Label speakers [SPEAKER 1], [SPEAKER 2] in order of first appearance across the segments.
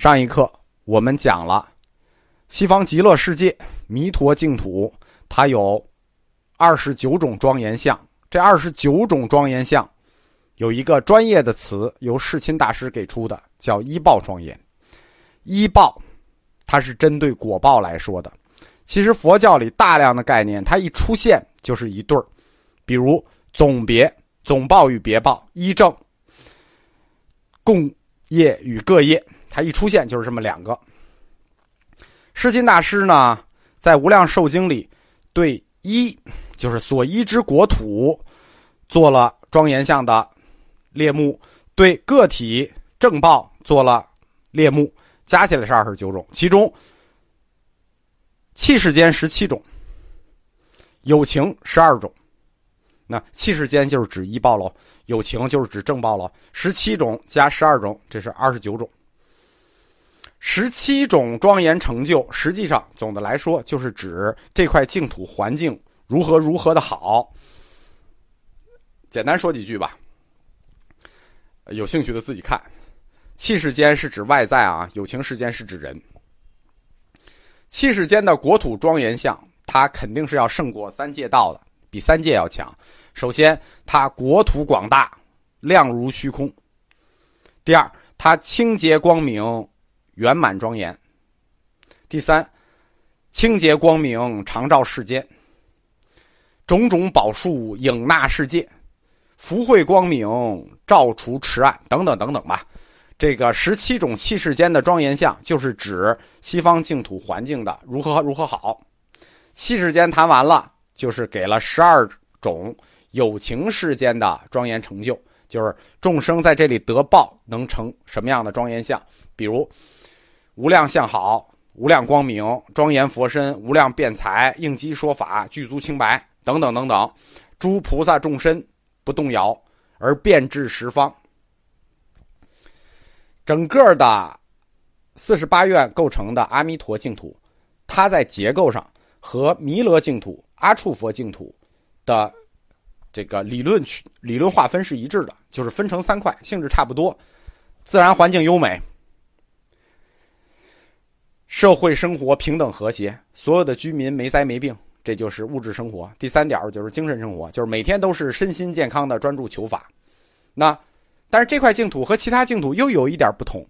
[SPEAKER 1] 上一课我们讲了西方极乐世界弥陀净土，它有二十九种庄严相。这二十九种庄严相有一个专业的词，由世亲大师给出的，叫依报庄严。依报，它是针对果报来说的。其实佛教里大量的概念，它一出现就是一对儿，比如总别、总报与别报、依正、共业与各业。它一出现就是这么两个。释金大师呢，在《无量寿经》里，对一就是所依之国土，做了庄严相的列目；对个体正报做了列目，加起来是二十九种。其中，气世间十七种，有情十二种。那气世间就是指一报喽，有情就是指正报喽。十七种加十二种，这是二十九种。十七种庄严成就，实际上总的来说就是指这块净土环境如何如何的好。简单说几句吧，有兴趣的自己看。气世间是指外在啊，有情世间是指人。气世间的国土庄严相，它肯定是要胜过三界道的，比三界要强。首先，它国土广大，亮如虚空；第二，它清洁光明。圆满庄严。第三，清洁光明，常照世间。种种宝树影纳世界，福慧光明，照除池岸，等等等等吧。这个十七种气世间的庄严相，就是指西方净土环境的如何如何好。气世间谈完了，就是给了十二种有情世间的庄严成就，就是众生在这里得报能成什么样的庄严相，比如。无量相好，无量光明，庄严佛身，无量辩才，应机说法，具足清白，等等等等，诸菩萨众身不动摇而遍至十方。整个的四十八愿构成的阿弥陀净土，它在结构上和弥勒净土、阿处佛净土的这个理论区理论划分是一致的，就是分成三块，性质差不多，自然环境优美。社会生活平等和谐，所有的居民没灾没病，这就是物质生活。第三点就是精神生活，就是每天都是身心健康的专注求法。那，但是这块净土和其他净土又有一点不同，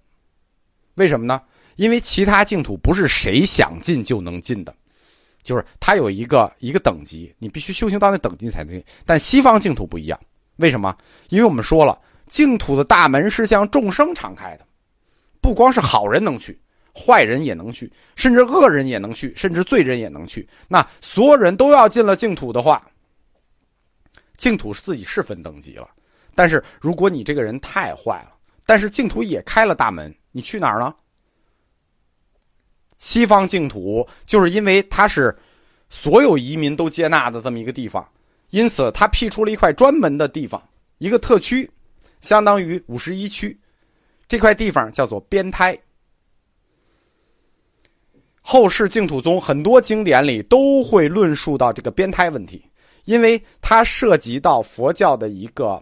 [SPEAKER 1] 为什么呢？因为其他净土不是谁想进就能进的，就是它有一个一个等级，你必须修行到那等级才能进。但西方净土不一样，为什么？因为我们说了，净土的大门是向众生敞开的，不光是好人能去。坏人也能去，甚至恶人也能去，甚至罪人也能去。那所有人都要进了净土的话，净土是自己是分等级了。但是如果你这个人太坏了，但是净土也开了大门，你去哪儿呢？西方净土就是因为它是所有移民都接纳的这么一个地方，因此它辟出了一块专门的地方，一个特区，相当于五十一区。这块地方叫做边胎。后世净土宗很多经典里都会论述到这个边胎问题，因为它涉及到佛教的一个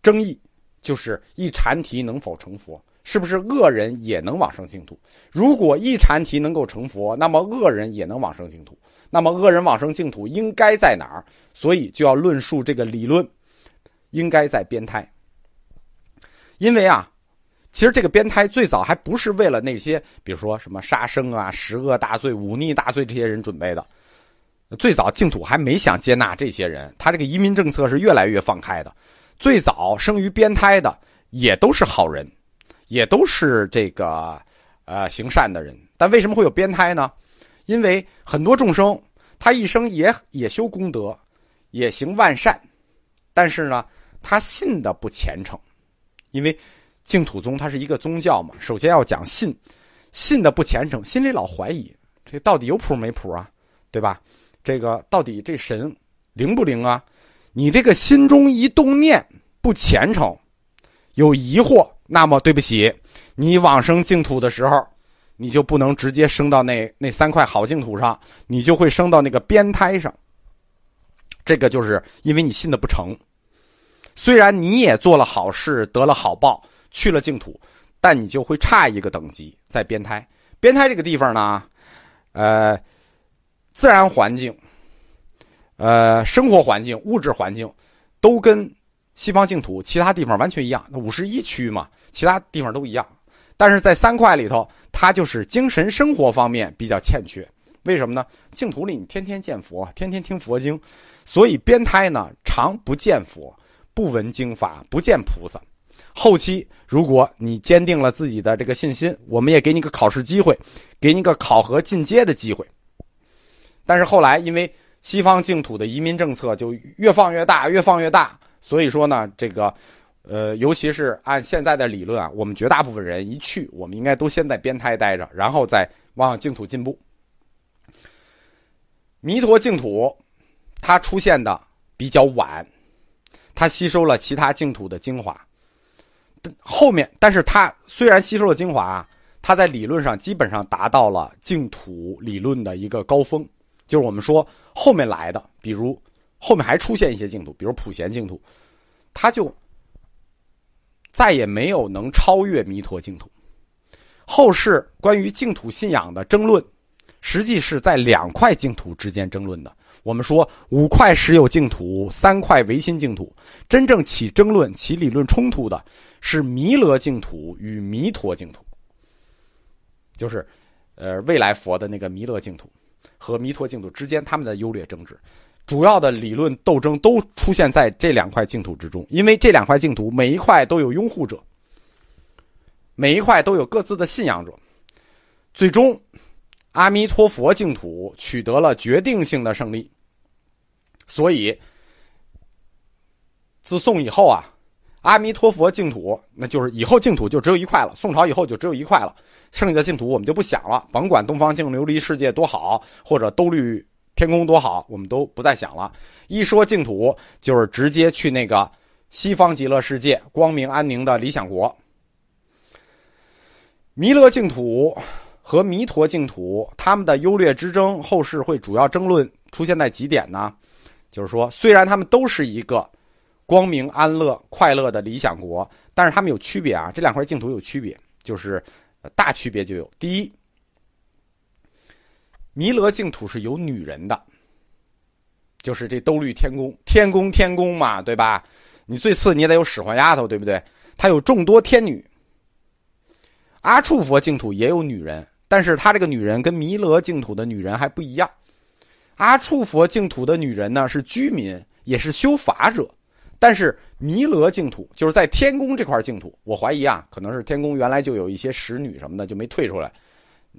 [SPEAKER 1] 争议，就是一禅提能否成佛，是不是恶人也能往生净土？如果一禅提能够成佛，那么恶人也能往生净土。那么恶人往生净土应该在哪儿？所以就要论述这个理论，应该在边胎，因为啊。其实这个边胎最早还不是为了那些，比如说什么杀生啊、十恶大罪、忤逆大罪这些人准备的。最早净土还没想接纳这些人，他这个移民政策是越来越放开的。最早生于边胎的也都是好人，也都是这个呃行善的人。但为什么会有边胎呢？因为很多众生他一生也也修功德，也行万善，但是呢，他信的不虔诚，因为。净土宗它是一个宗教嘛，首先要讲信，信的不虔诚，心里老怀疑，这到底有谱没谱啊，对吧？这个到底这神灵不灵啊？你这个心中一动念不虔诚，有疑惑，那么对不起，你往生净土的时候，你就不能直接升到那那三块好净土上，你就会升到那个边胎上。这个就是因为你信的不成，虽然你也做了好事，得了好报。去了净土，但你就会差一个等级，在边胎。边胎这个地方呢，呃，自然环境、呃，生活环境、物质环境，都跟西方净土其他地方完全一样。那五十一区嘛，其他地方都一样。但是在三块里头，它就是精神生活方面比较欠缺。为什么呢？净土里你天天见佛，天天听佛经，所以边胎呢常不见佛，不闻经法，不见菩萨。后期如果你坚定了自己的这个信心，我们也给你个考试机会，给你个考核进阶的机会。但是后来因为西方净土的移民政策就越放越大，越放越大，所以说呢，这个呃，尤其是按现在的理论啊，我们绝大部分人一去，我们应该都先在边胎待着，然后再往净土进步。弥陀净土，它出现的比较晚，它吸收了其他净土的精华。后面，但是它虽然吸收了精华，它在理论上基本上达到了净土理论的一个高峰。就是我们说后面来的，比如后面还出现一些净土，比如普贤净土，它就再也没有能超越弥陀净土。后世关于净土信仰的争论。实际是在两块净土之间争论的。我们说五块实有净土，三块唯心净土。真正起争论、起理论冲突的是弥勒净土与弥陀净土，就是，呃，未来佛的那个弥勒净土和弥陀净土之间他们的优劣争执。主要的理论斗争都出现在这两块净土之中，因为这两块净土每一块都有拥护者，每一块都有各自的信仰者，最终。阿弥陀佛净土取得了决定性的胜利，所以自宋以后啊，阿弥陀佛净土那就是以后净土就只有一块了。宋朝以后就只有一块了，剩下的净土我们就不想了。甭管东方净琉璃世界多好，或者兜率天宫多好，我们都不再想了。一说净土，就是直接去那个西方极乐世界、光明安宁的理想国，弥勒净土。和弥陀净土，他们的优劣之争，后世会主要争论出现在几点呢？就是说，虽然他们都是一个光明、安乐、快乐的理想国，但是他们有区别啊。这两块净土有区别，就是大区别就有：第一，弥勒净土是有女人的，就是这兜率天宫，天宫天宫嘛，对吧？你最次你也得有使唤丫头，对不对？他有众多天女。阿处佛净土也有女人。但是他这个女人跟弥勒净土的女人还不一样，阿处佛净土的女人呢是居民，也是修法者，但是弥勒净土就是在天宫这块净土，我怀疑啊，可能是天宫原来就有一些使女什么的就没退出来，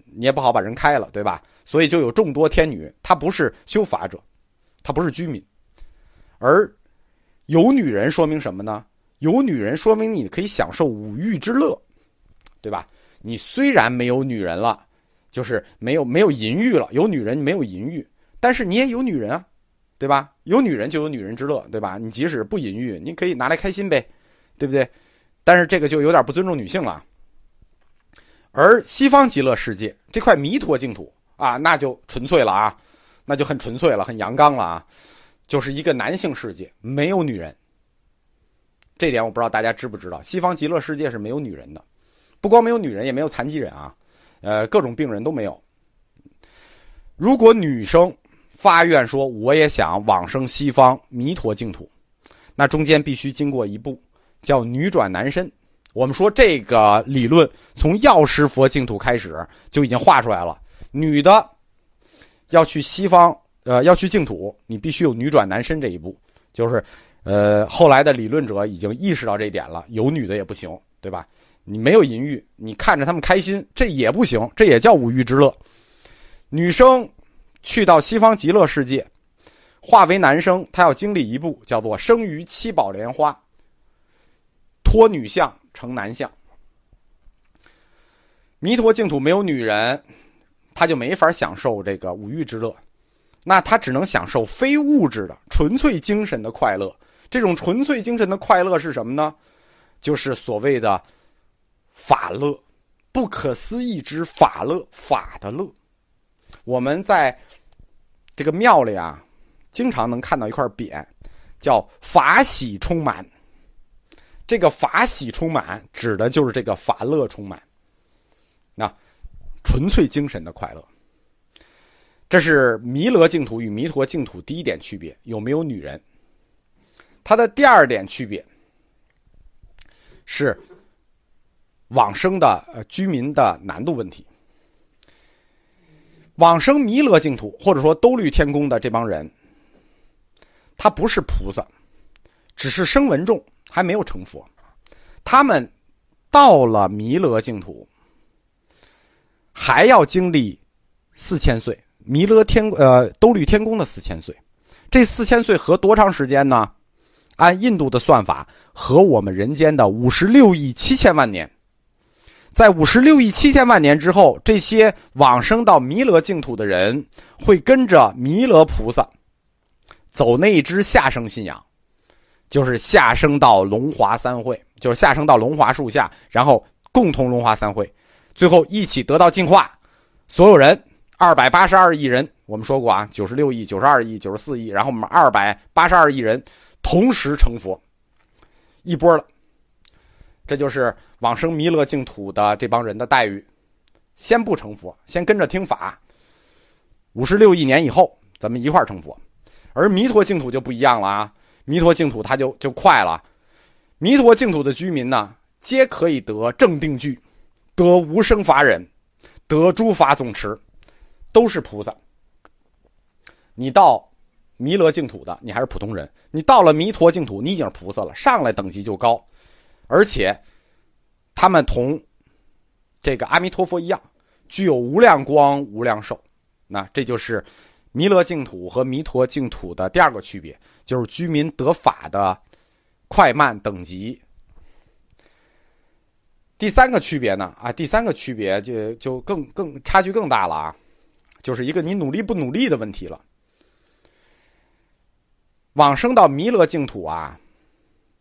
[SPEAKER 1] 你也不好把人开了，对吧？所以就有众多天女，她不是修法者，她不是居民，而有女人说明什么呢？有女人说明你可以享受五欲之乐，对吧？你虽然没有女人了，就是没有没有淫欲了，有女人没有淫欲，但是你也有女人啊，对吧？有女人就有女人之乐，对吧？你即使不淫欲，你可以拿来开心呗，对不对？但是这个就有点不尊重女性了。而西方极乐世界这块弥陀净土啊，那就纯粹了啊，那就很纯粹了，很阳刚了啊，就是一个男性世界，没有女人。这点我不知道大家知不知道，西方极乐世界是没有女人的。不光没有女人，也没有残疾人啊，呃，各种病人都没有。如果女生发愿说我也想往生西方弥陀净土，那中间必须经过一步，叫女转男身。我们说这个理论从药师佛净土开始就已经画出来了。女的要去西方，呃，要去净土，你必须有女转男身这一步。就是，呃，后来的理论者已经意识到这一点了，有女的也不行，对吧？你没有淫欲，你看着他们开心，这也不行，这也叫五欲之乐。女生去到西方极乐世界，化为男生，他要经历一步，叫做生于七宝莲花，脱女相成男相。弥陀净土没有女人，他就没法享受这个五欲之乐，那他只能享受非物质的纯粹精神的快乐。这种纯粹精神的快乐是什么呢？就是所谓的。法乐，不可思议之法乐，法的乐。我们在这个庙里啊，经常能看到一块匾，叫“法喜充满”。这个法喜充满，指的就是这个法乐充满，那纯粹精神的快乐。这是弥勒净土与弥陀净土第一点区别，有没有女人？它的第二点区别是往生的呃居民的难度问题。往生弥勒净土或者说兜率天宫的这帮人，他不是菩萨，只是声闻众，还没有成佛。他们到了弥勒净土，还要经历四千岁。弥勒天呃兜率天宫的四千岁，这四千岁合多长时间呢？按印度的算法，和我们人间的五十六亿七千万年。在五十六亿七千万年之后，这些往生到弥勒净土的人，会跟着弥勒菩萨走那一支下生信仰，就是下生到龙华三会，就是下生到龙华树下，然后共同龙华三会，最后一起得到净化，所有人。二百八十二亿人，我们说过啊，九十六亿、九十二亿、九十四亿，然后我们二百八十二亿人同时成佛，一波了。这就是往生弥勒净土的这帮人的待遇，先不成佛，先跟着听法。五十六亿年以后，咱们一块成佛。而弥陀净土就不一样了啊，弥陀净土它就就快了。弥陀净土的居民呢，皆可以得正定具，得无生法忍，得诸法总持。都是菩萨。你到弥勒净土的，你还是普通人；你到了弥陀净土，你已经是菩萨了，上来等级就高。而且，他们同这个阿弥陀佛一样，具有无量光、无量寿。那这就是弥勒净土和弥陀净土的第二个区别，就是居民得法的快慢等级。第三个区别呢？啊，第三个区别就就更更差距更大了啊！就是一个你努力不努力的问题了。往生到弥勒净土啊，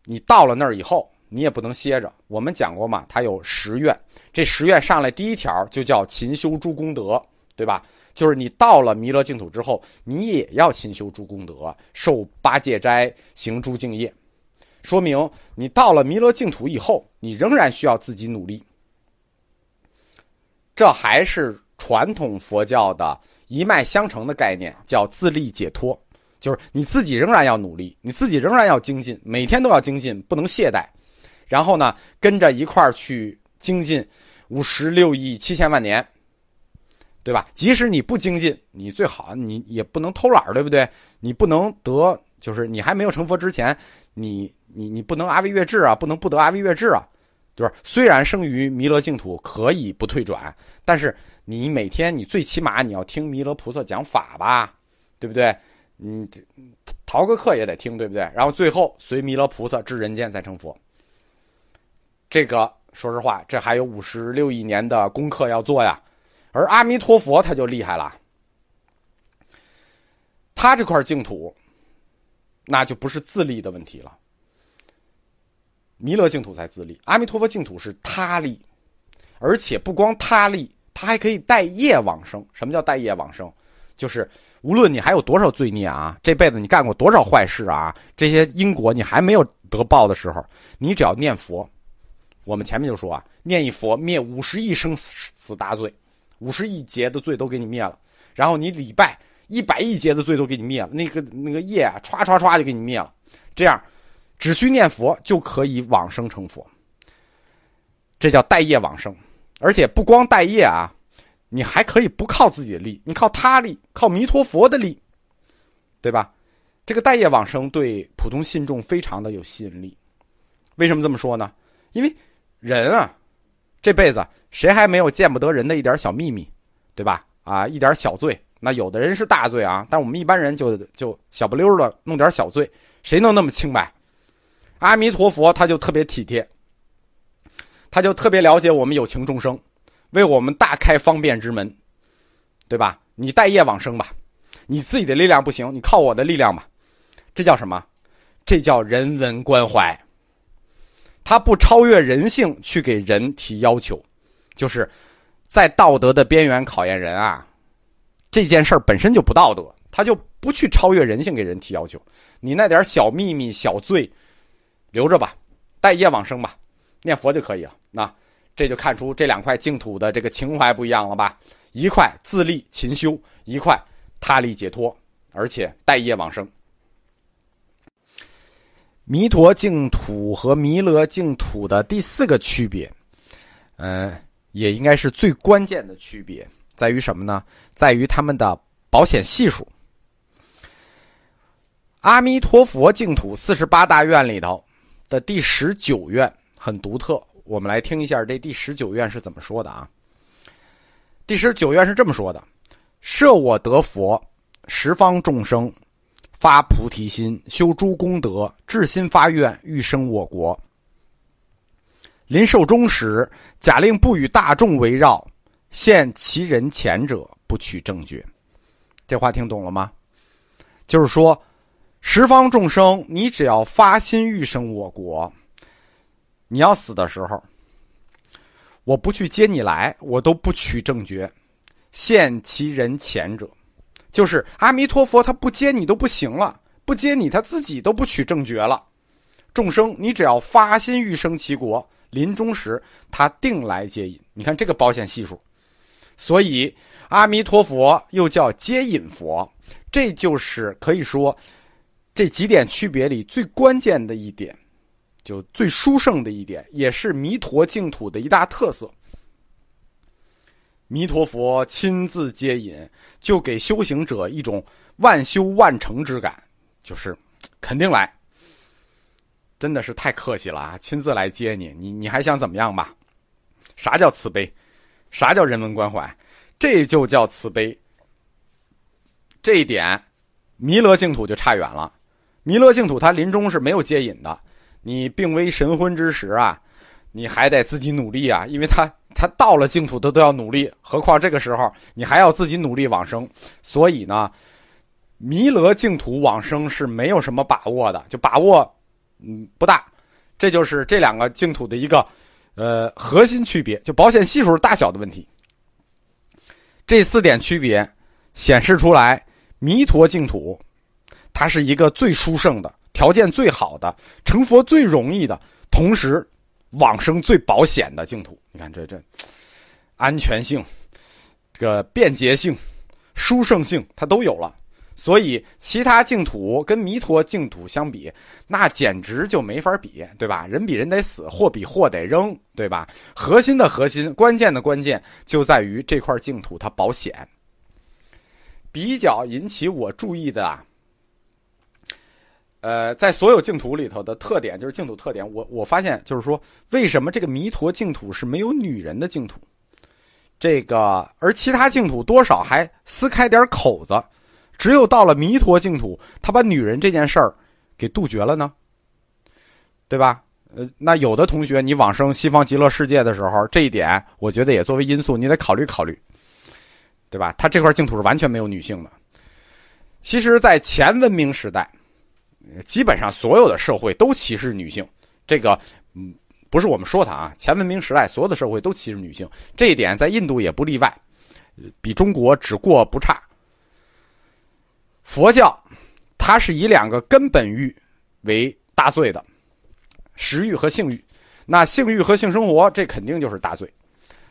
[SPEAKER 1] 你到了那儿以后，你也不能歇着。我们讲过嘛，他有十愿，这十愿上来第一条就叫勤修诸功德，对吧？就是你到了弥勒净土之后，你也要勤修诸功德，受八戒斋，行诸敬业。说明你到了弥勒净土以后，你仍然需要自己努力。这还是。传统佛教的一脉相承的概念叫自力解脱，就是你自己仍然要努力，你自己仍然要精进，每天都要精进，不能懈怠。然后呢，跟着一块儿去精进五十六亿七千万年，对吧？即使你不精进，你最好你也不能偷懒对不对？你不能得，就是你还没有成佛之前，你你你不能阿维越智啊，不能不得阿维越智啊，就是虽然生于弥勒净土可以不退转，但是。你每天，你最起码你要听弥勒菩萨讲法吧，对不对？你这逃个课也得听，对不对？然后最后随弥勒菩萨至人间再成佛。这个说实话，这还有五十六亿年的功课要做呀。而阿弥陀佛他就厉害了，他这块净土，那就不是自立的问题了。弥勒净土才自立，阿弥陀佛净土是他立，而且不光他立。他还可以带业往生。什么叫带业往生？就是无论你还有多少罪孽啊，这辈子你干过多少坏事啊，这些因果你还没有得报的时候，你只要念佛。我们前面就说啊，念一佛灭五十亿生死大罪，五十亿劫的罪都给你灭了。然后你礼拜一百亿劫的罪都给你灭了，那个那个业啊，歘歘歘就给你灭了。这样，只需念佛就可以往生成佛。这叫带业往生。而且不光带业啊，你还可以不靠自己的力，你靠他力，靠弥陀佛的力，对吧？这个带业往生对普通信众非常的有吸引力。为什么这么说呢？因为人啊，这辈子谁还没有见不得人的一点小秘密，对吧？啊，一点小罪，那有的人是大罪啊，但我们一般人就就小不溜的弄点小罪，谁能那么清白？阿弥陀佛他就特别体贴。他就特别了解我们有情众生，为我们大开方便之门，对吧？你带业往生吧，你自己的力量不行，你靠我的力量吧。这叫什么？这叫人文关怀。他不超越人性去给人提要求，就是在道德的边缘考验人啊。这件事儿本身就不道德，他就不去超越人性给人提要求。你那点小秘密、小罪，留着吧。待业往生吧，念佛就可以了。那这就看出这两块净土的这个情怀不一样了吧？一块自立勤修，一块他力解脱，而且待业往生。弥陀净土和弥勒净土的第四个区别，嗯，也应该是最关键的区别，在于什么呢？在于他们的保险系数。阿弥陀佛净土四十八大愿里头的第十九愿很独特，我们来听一下这第十九愿是怎么说的啊？第十九愿是这么说的：“设我得佛，十方众生。”发菩提心，修诸功德，至心发愿，欲生我国。临寿终时，假令不与大众围绕，现其人前者，不取正觉。这话听懂了吗？就是说，十方众生，你只要发心欲生我国，你要死的时候，我不去接你来，我都不取正觉，现其人前者。就是阿弥陀佛，他不接你都不行了，不接你他自己都不取正觉了。众生，你只要发心欲生其国，临终时他定来接引。你看这个保险系数，所以阿弥陀佛又叫接引佛，这就是可以说这几点区别里最关键的一点，就最殊胜的一点，也是弥陀净土的一大特色。弥陀佛亲自接引，就给修行者一种万修万成之感，就是肯定来，真的是太客气了啊！亲自来接你，你你还想怎么样吧？啥叫慈悲？啥叫人文关怀？这就叫慈悲。这一点，弥勒净土就差远了。弥勒净土他临终是没有接引的，你病危神昏之时啊，你还得自己努力啊，因为他。他到了净土，他都要努力，何况这个时候你还要自己努力往生。所以呢，弥勒净土往生是没有什么把握的，就把握嗯不大。这就是这两个净土的一个呃核心区别，就保险系数大小的问题。这四点区别显示出来，弥陀净土它是一个最殊胜的、条件最好的、成佛最容易的，同时。往生最保险的净土，你看这这安全性、这个便捷性、殊胜性，它都有了。所以其他净土跟弥陀净土相比，那简直就没法比，对吧？人比人得死，货比货得扔，对吧？核心的核心，关键的关键就在于这块净土它保险。比较引起我注意的啊。呃，在所有净土里头的特点就是净土特点。我我发现就是说，为什么这个弥陀净土是没有女人的净土？这个而其他净土多少还撕开点口子，只有到了弥陀净土，他把女人这件事儿给杜绝了呢？对吧？呃，那有的同学你往生西方极乐世界的时候，这一点我觉得也作为因素，你得考虑考虑，对吧？他这块净土是完全没有女性的。其实，在前文明时代。基本上所有的社会都歧视女性，这个嗯不是我们说它啊，前文明时代所有的社会都歧视女性，这一点在印度也不例外，比中国只过不差。佛教它是以两个根本欲为大罪的，食欲和性欲，那性欲和性生活这肯定就是大罪，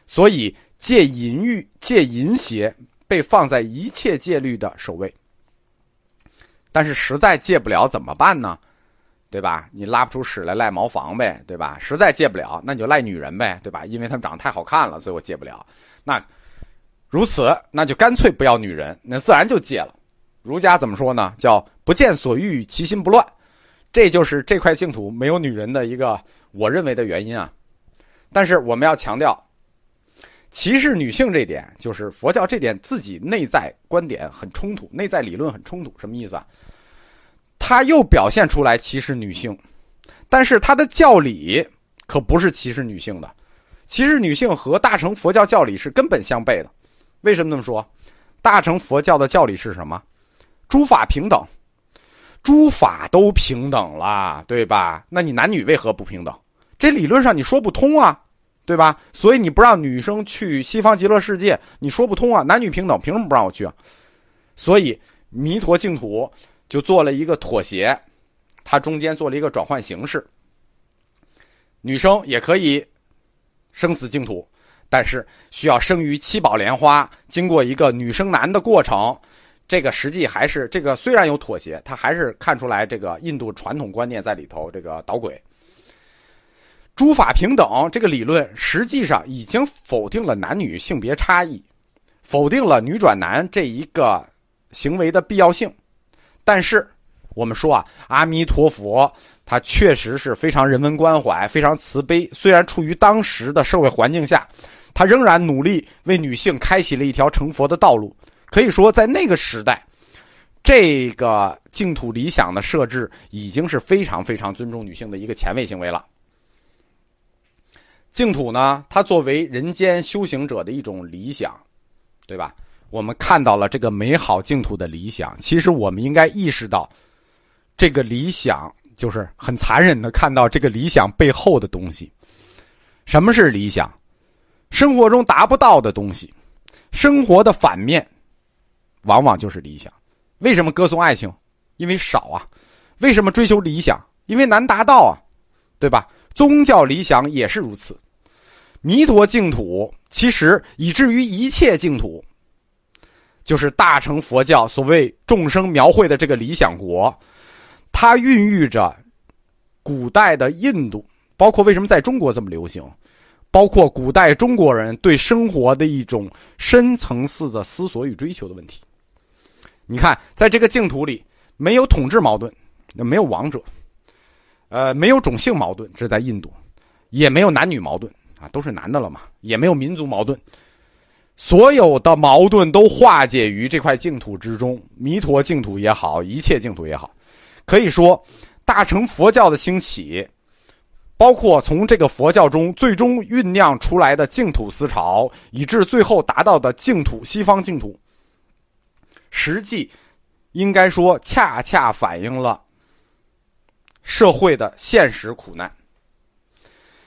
[SPEAKER 1] 所以戒淫欲、戒淫邪被放在一切戒律的首位。但是实在戒不了怎么办呢？对吧？你拉不出屎来赖茅房呗，对吧？实在戒不了，那你就赖女人呗，对吧？因为他们长得太好看了，所以我戒不了。那如此，那就干脆不要女人，那自然就戒了。儒家怎么说呢？叫不见所欲，其心不乱。这就是这块净土没有女人的一个我认为的原因啊。但是我们要强调，歧视女性这点，就是佛教这点自己内在观点很冲突，内在理论很冲突。什么意思啊？他又表现出来歧视女性，但是他的教理可不是歧视女性的，歧视女性和大乘佛教教理是根本相悖的。为什么这么说？大乘佛教的教理是什么？诸法平等，诸法都平等了，对吧？那你男女为何不平等？这理论上你说不通啊，对吧？所以你不让女生去西方极乐世界，你说不通啊。男女平等，凭什么不让我去啊？所以弥陀净土。就做了一个妥协，它中间做了一个转换形式。女生也可以生死净土，但是需要生于七宝莲花，经过一个女生男的过程。这个实际还是这个虽然有妥协，他还是看出来这个印度传统观念在里头这个捣鬼。诸法平等这个理论实际上已经否定了男女性别差异，否定了女转男这一个行为的必要性。但是我们说啊，阿弥陀佛他确实是非常人文关怀、非常慈悲。虽然处于当时的社会环境下，他仍然努力为女性开启了一条成佛的道路。可以说，在那个时代，这个净土理想的设置已经是非常非常尊重女性的一个前卫行为了。净土呢，它作为人间修行者的一种理想，对吧？我们看到了这个美好净土的理想，其实我们应该意识到，这个理想就是很残忍的看到这个理想背后的东西。什么是理想？生活中达不到的东西，生活的反面。往往就是理想，为什么歌颂爱情？因为少啊。为什么追求理想？因为难达到啊，对吧？宗教理想也是如此。弥陀净土其实以至于一切净土，就是大乘佛教所谓众生描绘的这个理想国，它孕育着古代的印度，包括为什么在中国这么流行，包括古代中国人对生活的一种深层次的思索与追求的问题。你看，在这个净土里，没有统治矛盾，没有王者，呃，没有种姓矛盾，这在印度，也没有男女矛盾啊，都是男的了嘛，也没有民族矛盾，所有的矛盾都化解于这块净土之中。弥陀净土也好，一切净土也好，可以说，大乘佛教的兴起，包括从这个佛教中最终酝酿出来的净土思潮，以致最后达到的净土西方净土。实际，应该说，恰恰反映了社会的现实苦难。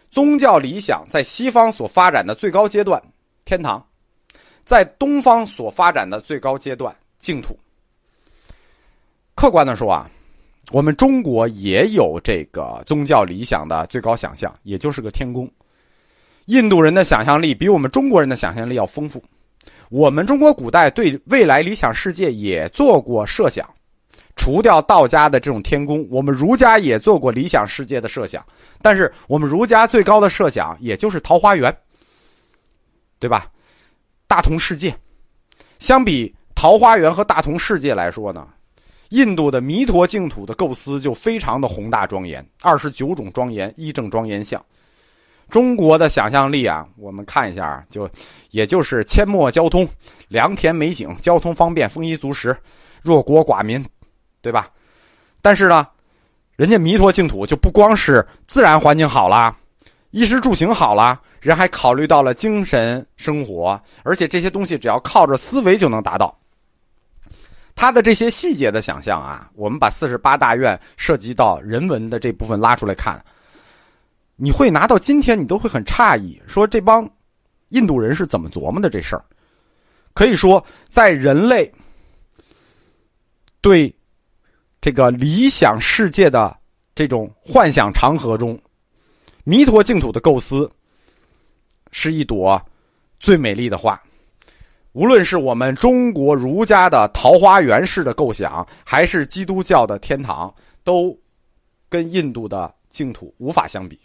[SPEAKER 1] 宗教理想在西方所发展的最高阶段，天堂；在东方所发展的最高阶段，净土。客观的说啊，我们中国也有这个宗教理想的最高想象，也就是个天宫。印度人的想象力比我们中国人的想象力要丰富。我们中国古代对未来理想世界也做过设想，除掉道家的这种天宫，我们儒家也做过理想世界的设想。但是我们儒家最高的设想也就是桃花源，对吧？大同世界，相比桃花源和大同世界来说呢，印度的弥陀净土的构思就非常的宏大庄严，二十九种庄严，一正庄严相。中国的想象力啊，我们看一下，就也就是阡陌交通、良田美景、交通方便、丰衣足食、弱国寡民，对吧？但是呢，人家弥陀净土就不光是自然环境好啦，衣食住行好了，人还考虑到了精神生活，而且这些东西只要靠着思维就能达到。他的这些细节的想象啊，我们把四十八大院涉及到人文的这部分拉出来看。你会拿到今天，你都会很诧异，说这帮印度人是怎么琢磨的这事儿？可以说，在人类对这个理想世界的这种幻想长河中，弥陀净土的构思是一朵最美丽的花。无论是我们中国儒家的桃花源式的构想，还是基督教的天堂，都跟印度的净土无法相比。